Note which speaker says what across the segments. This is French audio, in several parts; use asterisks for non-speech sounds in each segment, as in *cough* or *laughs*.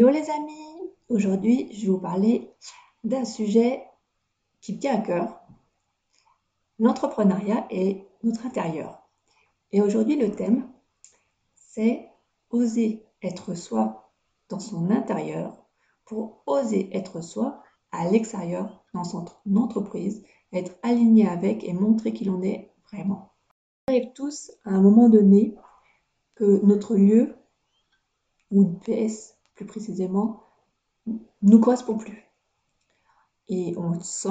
Speaker 1: Hello les amis, aujourd'hui je vais vous parler d'un sujet qui me tient à cœur, l'entrepreneuriat et notre intérieur. Et aujourd'hui le thème c'est oser être soi dans son intérieur pour oser être soi à l'extérieur dans son entreprise, être aligné avec et montrer qui l'on est vraiment. On arrive tous à un moment donné que notre lieu ou une pièce plus précisément, nous correspond plus. Et on le sent,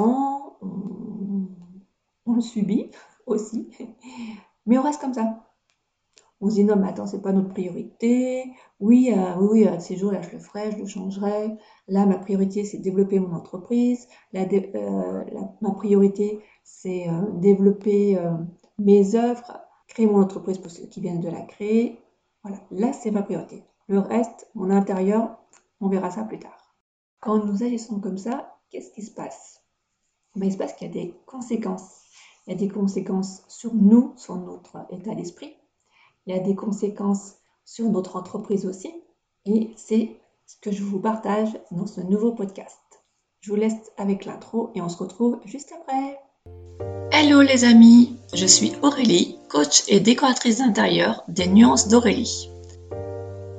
Speaker 1: on, le subit *laughs* aussi, mais on reste comme ça. On se dit non, mais attends, c'est pas notre priorité. Oui, euh, oui, euh, ces jours-là, je le ferai, je le changerai. Là, ma priorité, c'est développer mon entreprise. Euh, ma priorité, c'est développer mes œuvres, créer mon entreprise pour ceux qui viennent de la créer. Voilà, là, c'est ma priorité. Le reste, mon intérieur, on verra ça plus tard. Quand nous agissons comme ça, qu'est-ce qui se passe? Ben, Il se passe qu'il y a des conséquences. Il y a des conséquences sur nous, sur notre état d'esprit. Il y a des conséquences sur notre entreprise aussi. Et c'est ce que je vous partage dans ce nouveau podcast. Je vous laisse avec l'intro et on se retrouve juste après.
Speaker 2: Hello les amis, je suis Aurélie, coach et décoratrice d'intérieur des Nuances d'Aurélie.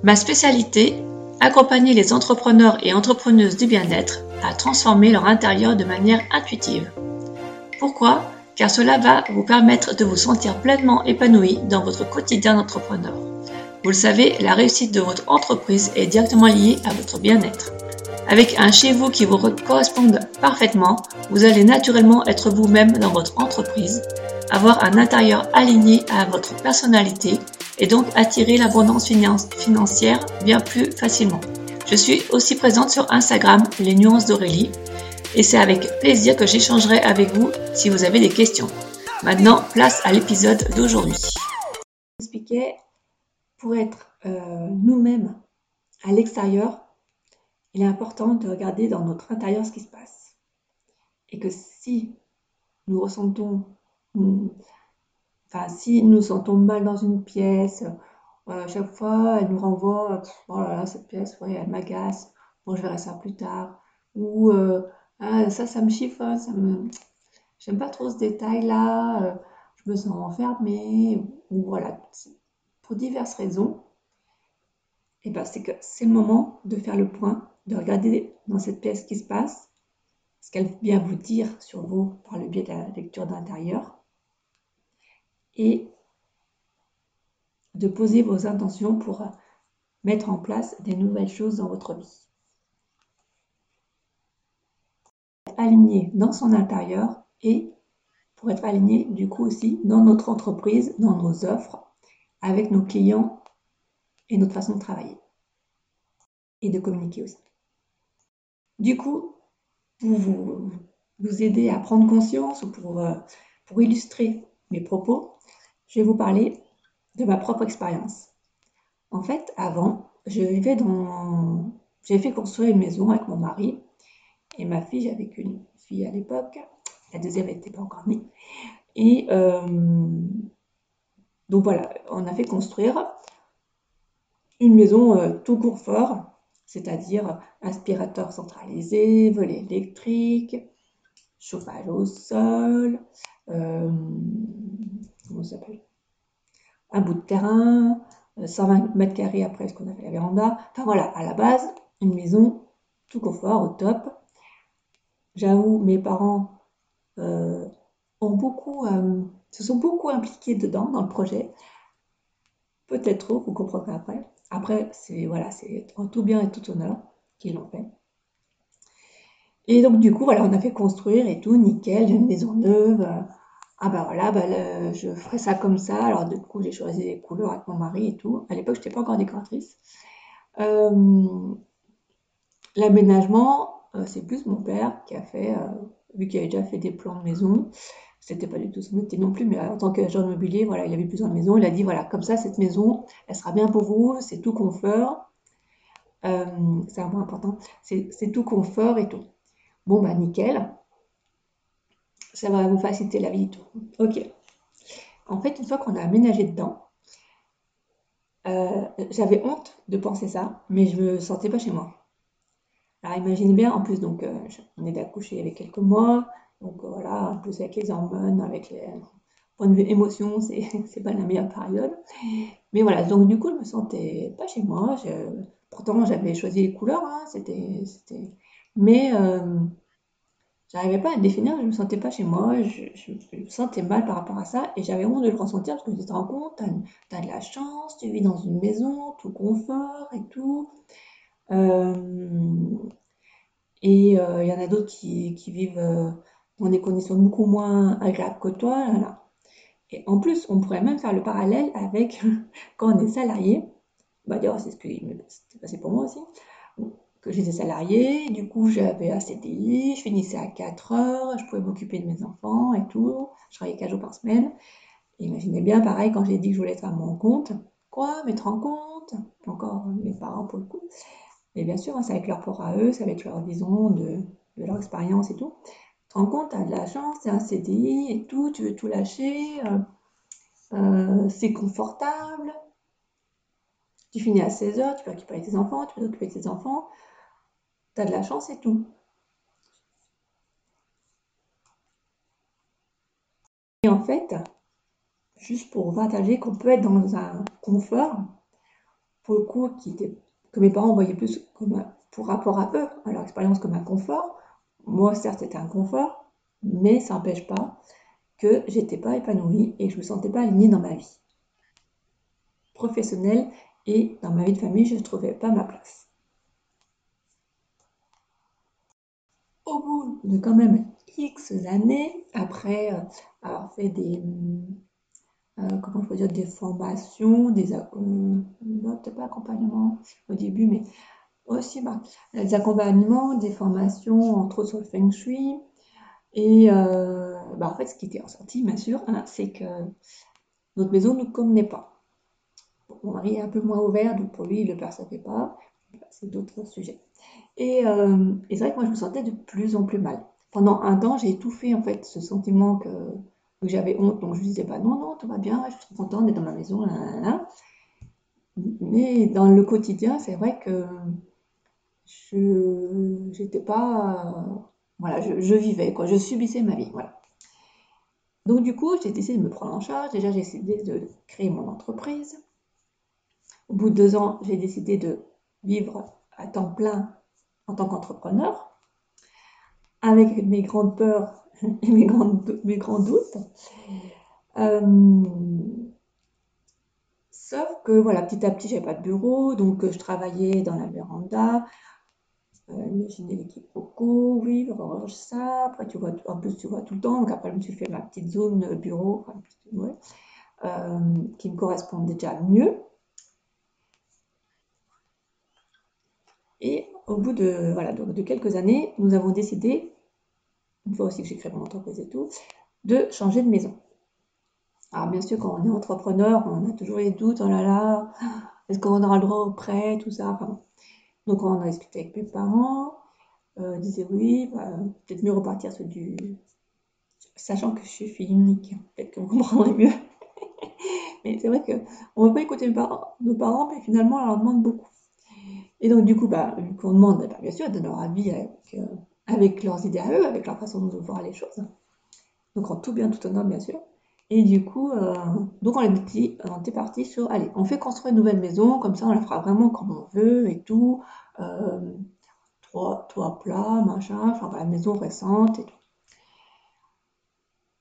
Speaker 2: Ma spécialité, accompagner les entrepreneurs et entrepreneuses du bien-être à transformer leur intérieur de manière intuitive. Pourquoi? Car cela va vous permettre de vous sentir pleinement épanoui dans votre quotidien d'entrepreneur. Vous le savez, la réussite de votre entreprise est directement liée à votre bien-être. Avec un chez vous qui vous corresponde parfaitement, vous allez naturellement être vous-même dans votre entreprise, avoir un intérieur aligné à votre personnalité et donc attirer l'abondance financière bien plus facilement. Je suis aussi présente sur Instagram, les nuances d'Aurélie, et c'est avec plaisir que j'échangerai avec vous si vous avez des questions. Maintenant, place à l'épisode d'aujourd'hui.
Speaker 1: Expliquer pour être euh, nous-mêmes à l'extérieur, il est important de regarder dans notre intérieur ce qui se passe. Et que si nous ressentons Enfin, si nous sentons mal dans une pièce, à chaque fois, elle nous renvoie, oh là là, cette pièce, ouais, elle m'agace, bon, je verrai ça plus tard. Ou, euh, ah, ça, ça me chiffonne, ça me... J'aime pas trop ce détail-là, euh, je me sens enfermée, ou voilà. Pour diverses raisons, et eh ben, c'est que c'est le moment de faire le point, de regarder dans cette pièce ce qui se passe, ce qu'elle vient vous dire sur vous par le biais de la lecture d'intérieur et de poser vos intentions pour mettre en place des nouvelles choses dans votre vie. Aligné dans son intérieur et pour être aligné du coup aussi dans notre entreprise, dans nos offres, avec nos clients et notre façon de travailler et de communiquer aussi. Du coup, pour vous, vous aider à prendre conscience ou pour, euh, pour illustrer mes propos, je vais vous parler de ma propre expérience. En fait, avant, je vivais dans. J'ai fait construire une maison avec mon mari et ma fille, j'avais qu'une fille à l'époque, la deuxième n'était pas encore née. Et euh, donc voilà, on a fait construire une maison euh, tout court fort, c'est-à-dire aspirateur centralisé, volet électrique, chauffage au sol, euh, comment ça s'appelle? Un bout de terrain, 120 euh, mètres carrés après ce qu'on a fait la véranda. Enfin voilà, à la base, une maison tout confort, au top. J'avoue, mes parents euh, se sont beaucoup impliqués dedans, dans le projet. Peut-être trop, vous comprendrez après. Après, c'est voilà, c'est en tout bien et tout honneur qu'ils l'ont fait. Et donc, du coup, voilà, on a fait construire et tout, nickel, une maison neuve. Ah bah voilà, bah, je ferai ça comme ça. Alors, du coup, j'ai choisi les couleurs avec mon mari et tout. À l'époque, je n'étais pas encore décoratrice. Euh, l'aménagement, euh, c'est plus mon père qui a fait, euh, vu qu'il avait déjà fait des plans de maison. C'était pas du tout son métier non plus, mais en tant qu'agent immobilier, voilà, il avait plusieurs maisons. Il a dit voilà, comme ça, cette maison, elle sera bien pour vous, c'est tout confort. c'est un point important, c'est tout confort et tout. Bon, bah nickel. Ça va vous faciliter la vie et tout. Ok. En fait, une fois qu'on a aménagé dedans, euh, j'avais honte de penser ça, mais je me sentais pas chez moi. Alors imaginez bien, en plus, donc, euh, on est d'accoucher avec quelques mois, donc voilà, en plus avec les hormones, avec les point de vue émotion, *laughs* c'est, pas la meilleure période. Mais voilà, donc du coup, je me sentais pas chez moi. pourtant, j'avais choisi les couleurs, hein, c'était, c'était... mais euh, j'arrivais pas à définir, je me sentais pas chez moi, je, me sentais mal par rapport à ça, et j'avais honte de le ressentir parce que tu te rends compte, t'as, as de la chance, tu vis dans une maison, tout confort et tout. Euh, et euh, il y en a d'autres qui, qui vivent euh, dans des conditions beaucoup moins agréables que toi. Là. Et en plus, on pourrait même faire le parallèle avec *laughs* quand on est salarié. Bah, d'ailleurs, c'est ce qui s'est passé pour moi aussi. Que j'étais salarié, du coup, j'avais un CDI, je finissais à 4 heures, je pouvais m'occuper de mes enfants et tout. Je travaillais 4 jours par semaine. imaginez bien, pareil, quand j'ai dit que je voulais être à mon compte. Quoi Mettre en compte? Encore mes parents pour le coup. Et bien sûr, hein, c'est avec leur rapport à eux, c'est avec leur vision de, leur expérience et tout. Tu te rends compte, tu as de la chance, c'est un CDI et tout, tu veux tout lâcher, euh, euh, c'est confortable. Tu finis à 16h, tu peux récupérer tes enfants, tu peux t'occuper de tes enfants. De la chance et tout. Et en fait, juste pour partager qu'on peut être dans un confort, pour le coup, qui était que mes parents voyaient plus comme pour rapport à eux, à leur expérience comme un confort. Moi, certes, c'était un confort, mais ça n'empêche pas que j'étais pas épanouie et que je me sentais pas alignée dans ma vie professionnelle et dans ma vie de famille, je ne trouvais pas ma place. Au bout de quand même X années, après euh, avoir fait des, euh, comment je dire, des formations, des, euh, au début, mais aussi bah, des accompagnements, des formations, entre autres sur le feng shui. Et euh, bah, en fait, ce qui était ressorti, bien sûr, hein, c'est que notre maison ne nous convenait pas. Mon mari est un peu moins ouvert, donc pour lui, il ne le percevait pas. C'est d'autres sujets. Et, et c'est vrai que moi, je me sentais de plus en plus mal. Pendant un temps, j'ai étouffé en fait ce sentiment que j'avais honte, donc je disais pas non, non, tout va bien, je suis contente d'être dans ma maison, Mais dans le quotidien, c'est vrai que je n'étais pas. voilà, je, vivais, quoi, je subissais ma vie, voilà. Donc du coup, j'ai décidé de me prendre en charge. Déjà, j'ai décidé de créer mon entreprise. Au bout de deux ans, j'ai décidé de vivre à temps plein en tant qu'entrepreneur, avec mes grandes peurs *laughs* et mes, mes grands doutes. Euh, sauf que voilà, petit à petit, j'avais pas de bureau, donc euh, je travaillais dans la véranda. Euh, imaginez l'équipe beaucoup, oui, ça. Après, tu vois, en plus, tu vois tout le temps. Donc après, je me suis fait ma petite zone bureau, qui me correspond déjà mieux. Et au bout de, quelques années, nous avons décidé une fois aussi que j'ai créé mon entreprise et tout, de changer de maison. Alors bien sûr, quand on est entrepreneur, on a toujours les doutes, oh là là, est-ce qu'on aura le droit au prêt, tout ça? donc on a discuté avec mes parents, euh, disaient oui, bah, peut-être mieux repartir sur du... Sachant que je suis fille unique, peut-être qu'on comprendrait mieux. mais c'est vrai qu'on ne veut pas écouter nos parents, nos parents, mais finalement on leur demande beaucoup. Et donc du coup, bah, demande, bah, bien sûr, de leur avis avec... Leurs idées à eux, avec leur façon de voir les choses. Donc en tout bien, tout honneur, bien sûr. Et du coup, euh, donc on, dit, on était parti sur, allez, on fait construire une nouvelle maison, comme ça on la fera vraiment comme on veut et tout. Euh, toit, toit plat, machin, enfin la maison récente et tout.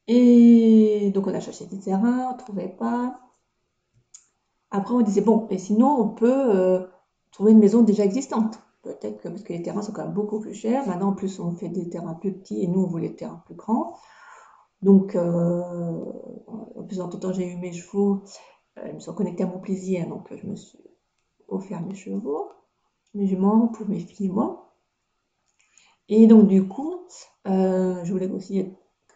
Speaker 1: Et donc on a cherché des terrains, on ne trouvait pas. Après on disait, bon, et sinon on peut euh, trouver une maison déjà existante. Peut-être que parce que les terrains sont quand même beaucoup plus chers. Maintenant, en plus, on fait des terrains plus petits et nous, on voulait des terrains plus grands. Donc, euh, en plus, en tout temps, j'ai eu mes chevaux. Euh, ils me sont connectés à mon plaisir. Donc, je me suis offert mes chevaux, mes juments pour mes filles et moi. Et donc, du coup, euh, je voulais aussi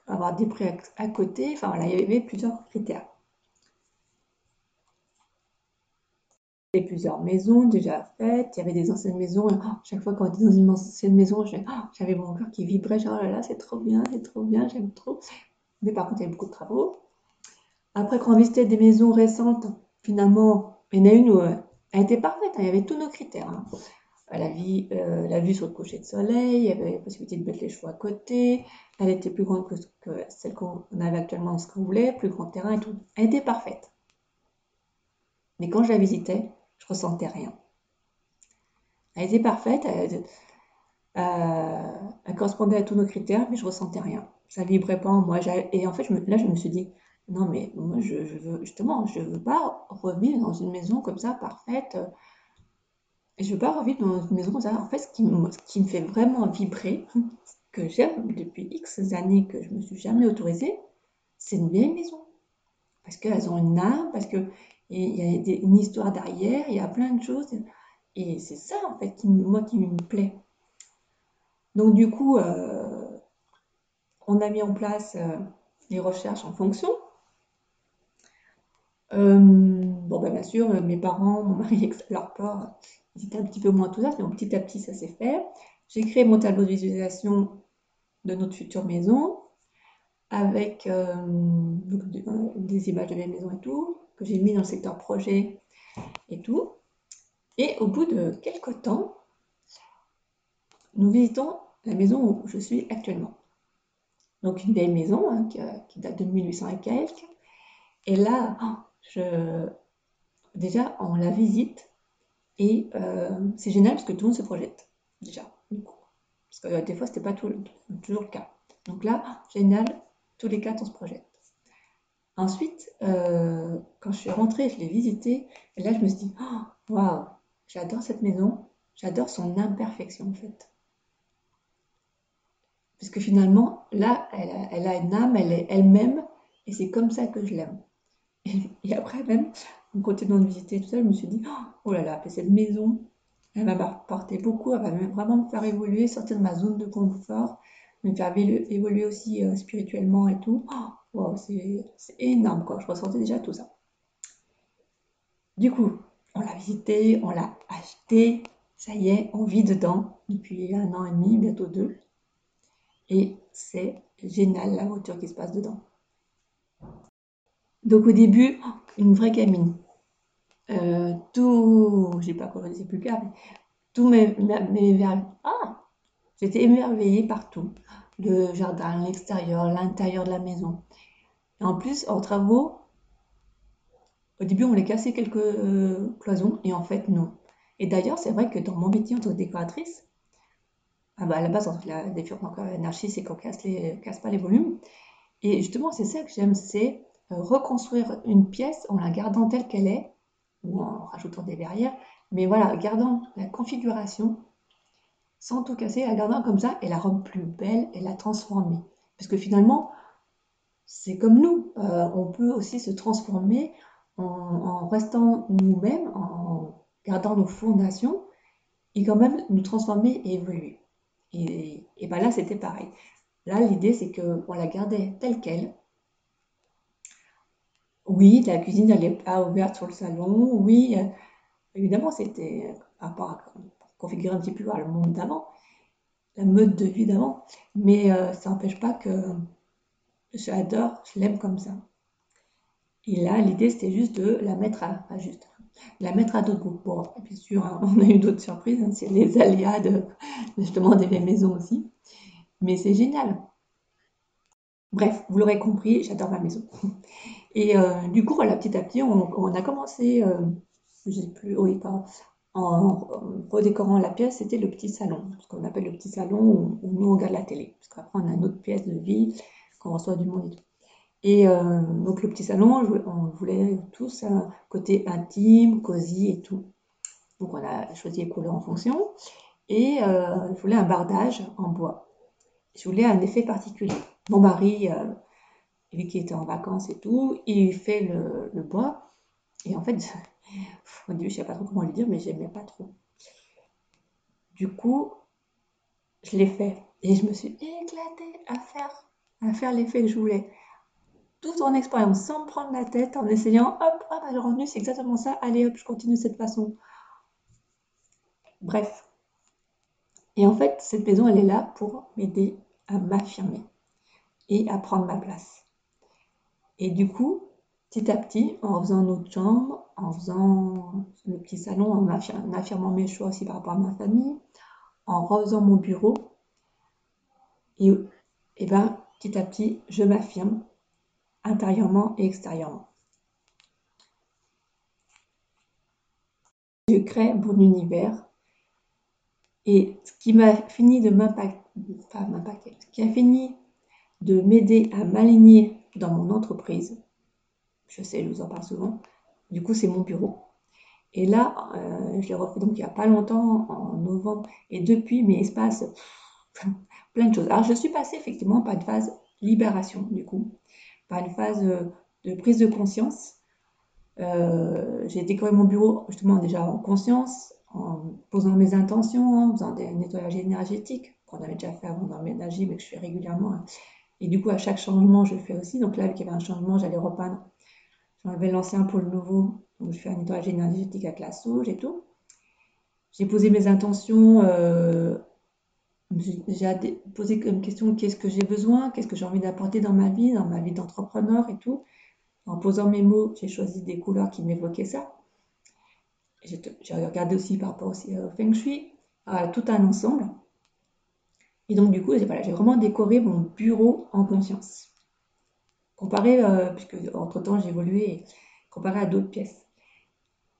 Speaker 1: avoir des prix à, côté. Enfin, voilà, il y avait plusieurs critères. Plusieurs maisons déjà faites, il y avait des anciennes maisons, oh, chaque fois qu'on était dans une ancienne maison, oh, j'avais mon cœur qui vibrait, genre oh là là, c'est trop bien, c'est trop bien, j'aime trop. Mais par contre, il y avait beaucoup de travaux. Après, quand on visitait des maisons récentes, finalement, il y en a une où euh, elle était parfaite, hein, il y avait tous nos critères. Hein. la, vie, euh, la vue sur le coucher de soleil, il y avait la possibilité de mettre les chevaux à côté, elle était plus grande que, que celle qu'on avait actuellement, ce qu'on voulait, plus grand terrain et tout. Elle était parfaite. Mais quand je la visitais, je ressentais rien. Elle était parfaite, elle, elle correspondait à tous nos critères, mais je ressentais rien. Ça vibrait pas en moi. Et en fait, là, je me suis dit, non, mais moi, je, veux, justement, je veux pas revivre dans une maison comme ça, parfaite. Et je veux pas revivre dans une maison comme ça. En fait, ce qui, me, fait vraiment vibrer, que j'aime depuis X années, que je me suis jamais autorisée, c'est une vieille maison. Parce qu'elles ont une âme, parce qu'il y a une histoire derrière, il y a plein de choses. Et c'est ça, en fait, qui, moi, qui me plaît. Donc, du coup, euh, on a mis en place euh, les recherches en fonction. Euh, bon, ben, bien sûr, mes parents, mon mari, *laughs* leur port, ils étaient un petit peu moins tout ça, mais petit à petit, ça s'est fait. J'ai créé mon tableau de visualisation de notre future maison avec des images de mes maisons et tout, que j'ai mis dans le secteur projet et tout. Et au bout de quelques temps, nous visitons la maison où je suis actuellement. Donc une belle maison hein, qui, date de 1800 et quelques. Et là, oh, je, déjà, on la visite et euh, c'est génial parce que tout le monde se projette déjà. Parce que euh, des fois, c'était pas tout, toujours le cas. Donc là, génial, tous les quatre, on se projette. Ensuite, euh, quand je suis rentrée, je l'ai visitée, et là, je me suis dit, oh, waouh, j'adore cette maison, j'adore son imperfection en fait. Parce que finalement, là, elle a, une âme, elle est elle-même, et c'est comme ça que je l'aime. Et, après, même, en continuant de visiter tout ça, je me suis dit, oh là là, cette maison, elle m'a apporté beaucoup, elle va vraiment me faire évoluer, sortir de ma zone de confort, me faire évoluer aussi euh, spirituellement et tout. Oh, c'est énorme, quoi. Je ressentais déjà tout ça. Du coup, on l'a visité, on l'a acheté, ça y est, on vit dedans depuis un an et demi, bientôt deux. Et c'est génial la voiture qui se passe dedans. Donc au début, une vraie gamine. Euh, tout, je sais pas comment c'est plus mais tout m'émerveillait. Ah, j'étais émerveillée partout. Le jardin, l'extérieur, l'intérieur de la maison. Et en plus, en travaux, au début, on voulait casser quelques euh, cloisons, et en fait, non. Et d'ailleurs, c'est vrai que dans mon métier en tant que décoratrice, ah bah à la base, la différence encore l'anarchie, c'est qu'on casse, les, casse pas les volumes. Et justement, c'est ça que j'aime, c'est euh, reconstruire une pièce en la gardant telle qu'elle est, ou en rajoutant des verrières, mais voilà, gardant la configuration, sans tout casser, la gardant comme ça, et la rendre plus belle et la transformer. Parce que finalement, c'est comme nous, euh, on peut aussi se transformer en, restant nous-mêmes, en gardant nos fondations, et quand même nous transformer et évoluer. Et, et ben là, c'était pareil. Là, l'idée, c'est qu'on la gardait telle qu'elle. Oui, la cuisine, elle n'est pas ouverte sur le salon. Oui, euh, évidemment, c'était à configurer un petit peu le monde d'avant, la mode de vie d'avant. Mais euh, ça n'empêche pas que je je l'aime comme ça. Et là, l'idée, c'était juste de la mettre à, juste, la mettre à d'autres goûts. Bon, bien sûr, hein, *laughs* on a eu d'autres surprises, hein, c'est les aléas de, justement des maisons aussi. Mais c'est génial. Bref, vous l'aurez compris, j'adore ma maison. Et euh, du coup, voilà, petit à petit, on, a commencé, euh, je sais plus, oui, pas, en, redécorant la pièce, c'était le petit salon, ce qu'on appelle le petit salon où, nous on regarde la télé. Parce qu'après, on a une autre pièce de vie, qu'on reçoit du monde et tout. Et euh, donc le petit salon, on voulait tous un côté intime, cosy et tout. Donc on a choisi les couleurs en fonction. Et euh, je voulais un bardage en bois. Je voulais un effet particulier. Mon mari, euh, lui qui était en vacances et tout, il fait le, bois. Et en fait, je ne sais pas trop comment lui dire, mais j'aimais pas trop. Du coup, je l'ai fait. Et je me suis éclatée à faire, à faire l'effet que je voulais tout en expérience, sans me prendre la tête, en essayant, hop, bah, le revenu c'est exactement ça, allez hop, je continue de cette façon. Bref. Et en fait, cette maison, elle est là pour m'aider à m'affirmer et à prendre ma place. Et du coup, petit à petit, en faisant notre chambre, en faisant le petit salon, en, affirmant mes choix aussi par rapport à ma famille, en refaisant mon bureau, et, et ben, petit à petit, je m'affirme intérieurement et extérieurement. Je crée mon univers et ce qui m'a fini de m'impacter, ce qui a fini de m'aider à m'aligner dans mon entreprise, je sais, je vous en parle souvent, du coup c'est mon bureau. Et là, euh, je l'ai refait donc il n'y a pas longtemps, en novembre, et depuis, mes espaces, *laughs* plein de choses. Alors je suis passée effectivement par une phase libération, du coup, par une phase de prise de conscience. Euh, j'ai décoré mon bureau justement déjà en conscience, en posant mes intentions, en faisant des nettoyages énergétiques qu'on avait déjà fait avant d'emménager, mais que je fais régulièrement. Et du coup, à chaque changement, je fais aussi. Donc là, vu qu'il y avait un changement, j'allais repeindre. J'enlevais l'ancien pour le nouveau. Donc je fais un nettoyage énergétique avec la sauge et tout. J'ai posé mes intentions. Euh, j'ai posé comme question qu'est-ce que j'ai besoin, qu'est-ce que j'ai envie d'apporter dans ma vie, dans ma vie d'entrepreneur et tout. En posant mes mots, j'ai choisi des couleurs qui m'évoquaient ça. J'ai regardé aussi par rapport aussi au Feng Shui, à tout un ensemble. Et donc, du coup, j'ai vraiment décoré mon bureau en conscience. Comparé, euh, puisque entre-temps j'ai évolué, comparé à d'autres pièces.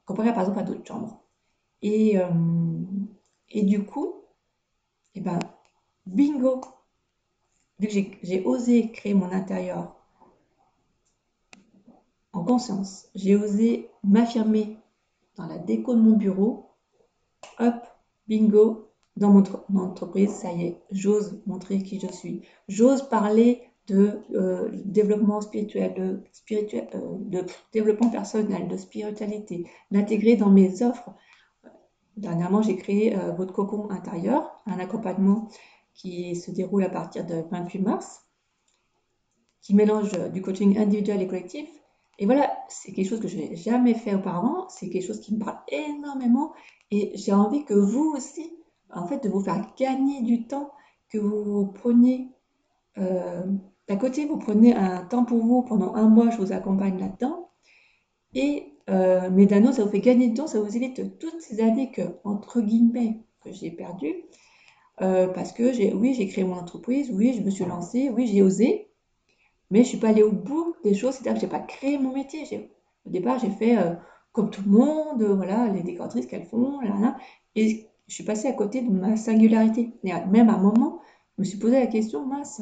Speaker 1: Comparé par exemple à d'autres chambres. Et, euh, du coup, et eh ben, bingo Vu que j'ai osé créer mon intérieur en conscience, j'ai osé m'affirmer dans la déco de mon bureau, hop, bingo, dans mon, entreprise, ça y est, j'ose montrer qui je suis. J'ose parler de euh, développement spirituel, euh, de développement personnel, de spiritualité, d'intégrer dans mes offres. Dernièrement, j'ai créé euh, votre cocon intérieur, un accompagnement qui se déroule à partir de 28 mars, qui mélange du coaching individuel et collectif et voilà, c'est quelque chose que je n'ai jamais fait auparavant, c'est quelque chose qui me parle énormément et j'ai envie que vous aussi, en fait, de vous faire gagner du temps, que vous preniez, d'un côté, vous prenez un temps pour vous pendant un mois, je vous accompagne là-dedans, et euh, mais ça vous fait gagner du temps, ça vous évite toutes ces années que, entre guillemets, que j'ai perdues, euh, parce que j'ai, oui, j'ai créé mon entreprise, oui, je me suis lancée, oui, j'ai osé, mais je suis pas allée au bout des choses, c'est-à-dire que j'ai pas créé mon métier. Au départ, j'ai fait euh, comme tout le monde, voilà, les décoratrices qu'elles font, là, là, et je suis passée à côté de ma singularité. Et même à un moment, je me suis posé la question, mince,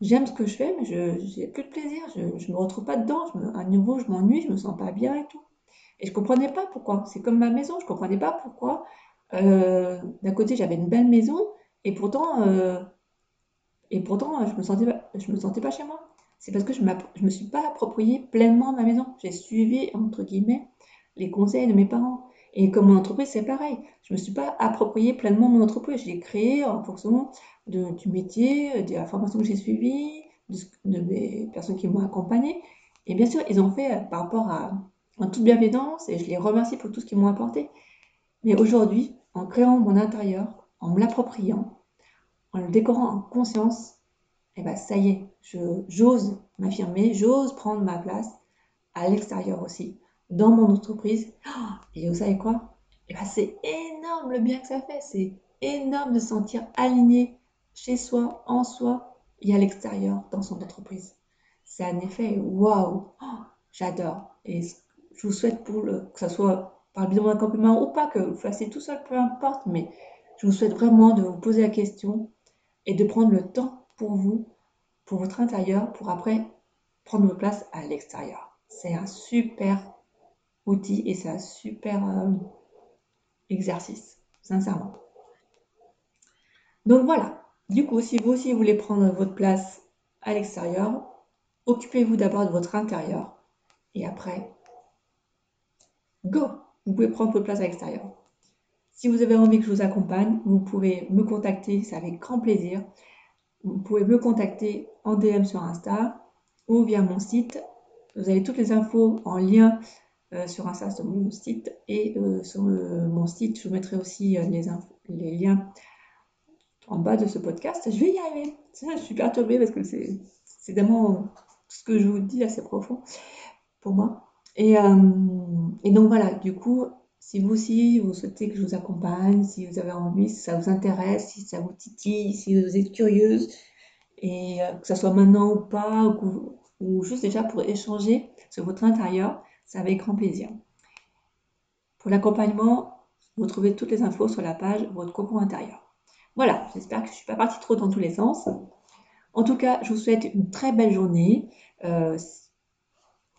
Speaker 1: j'aime ce que je fais, mais je n'ai plus de plaisir, je ne me retrouve pas dedans, à nouveau, je m'ennuie, je me sens pas bien et tout. Et je comprenais pas pourquoi. C'est comme ma maison, je comprenais pas pourquoi. Euh, d'un côté, j'avais une belle maison, et pourtant, et pourtant, je me je me sentais pas chez moi c'est parce que je ne me suis pas approprié pleinement ma maison. J'ai suivi, entre guillemets, les conseils de mes parents. Et comme mon entreprise, c'est pareil. Je ne me suis pas approprié pleinement mon entreprise. Je l'ai créée en fonction du métier, de la formation que j'ai suivie, de, mes personnes qui m'ont accompagnée. Et bien sûr, ils ont fait euh, par rapport à en toute bienveillance et je les remercie pour tout ce qu'ils m'ont apporté. Mais aujourd'hui, en créant mon intérieur, en me l'appropriant, en le décorant en conscience, et eh ben ça y est, j'ose m'affirmer, j'ose prendre ma place à l'extérieur aussi, dans mon entreprise. Et vous savez quoi? Eh ben c'est énorme le bien que ça fait, c'est énorme de se sentir aligné chez soi, en soi et à l'extérieur dans son entreprise. C'est un effet waouh, j'adore. Et je vous souhaite pour le, que ce soit par le biais d'un compliment ou pas, que vous fassiez tout seul, peu importe, mais je vous souhaite vraiment de vous poser la question et de prendre le temps pour vous, pour votre intérieur, pour après prendre votre place à l'extérieur. C'est un super outil et c'est un super euh, exercice, sincèrement. Donc voilà, du coup, si vous aussi voulez prendre votre place à l'extérieur, occupez-vous d'abord de votre intérieur et après, go, vous pouvez prendre votre place à l'extérieur. Si vous avez envie que je vous accompagne, vous pouvez me contacter, c'est avec grand plaisir. Vous pouvez me contacter en DM sur Insta ou via mon site. Vous avez toutes les infos en lien euh, sur Insta sur mon site et euh, sur euh, mon site, je vous mettrai aussi les, liens en bas de ce podcast. Je vais y arriver. Je suis perturbée parce que c'est vraiment ce que je vous dis assez profond. pour moi. Et, et donc voilà, du coup, si vous aussi, vous souhaitez que je vous accompagne, si vous avez envie, si ça vous intéresse, si ça vous titille, si vous êtes curieuse, et que ce soit maintenant ou pas, ou juste déjà pour échanger sur votre intérieur, c'est avec grand plaisir. Pour l'accompagnement, vous trouvez toutes les infos sur la page Votre cocon intérieur. Voilà, j'espère que je ne suis pas partie trop dans tous les sens. En tout cas, je vous souhaite une très belle journée. Euh,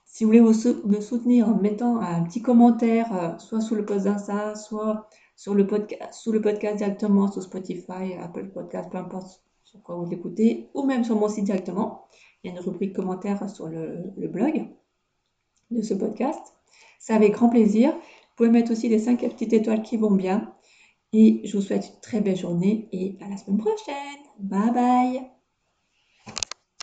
Speaker 1: si vous voulez me soutenir en mettant un petit commentaire, euh, soit sous le post d'Insta, soit sur le sous le podcast directement sur Spotify, Apple Podcast, peu importe sur quoi vous l'écoutez, ou même sur mon site directement. Il y a une rubrique commentaires sur le blog de ce podcast. C'est avec grand plaisir. Vous pouvez mettre aussi les 5 petites étoiles qui vont bien. Et je vous souhaite une très belle journée et à la semaine prochaine. Bye bye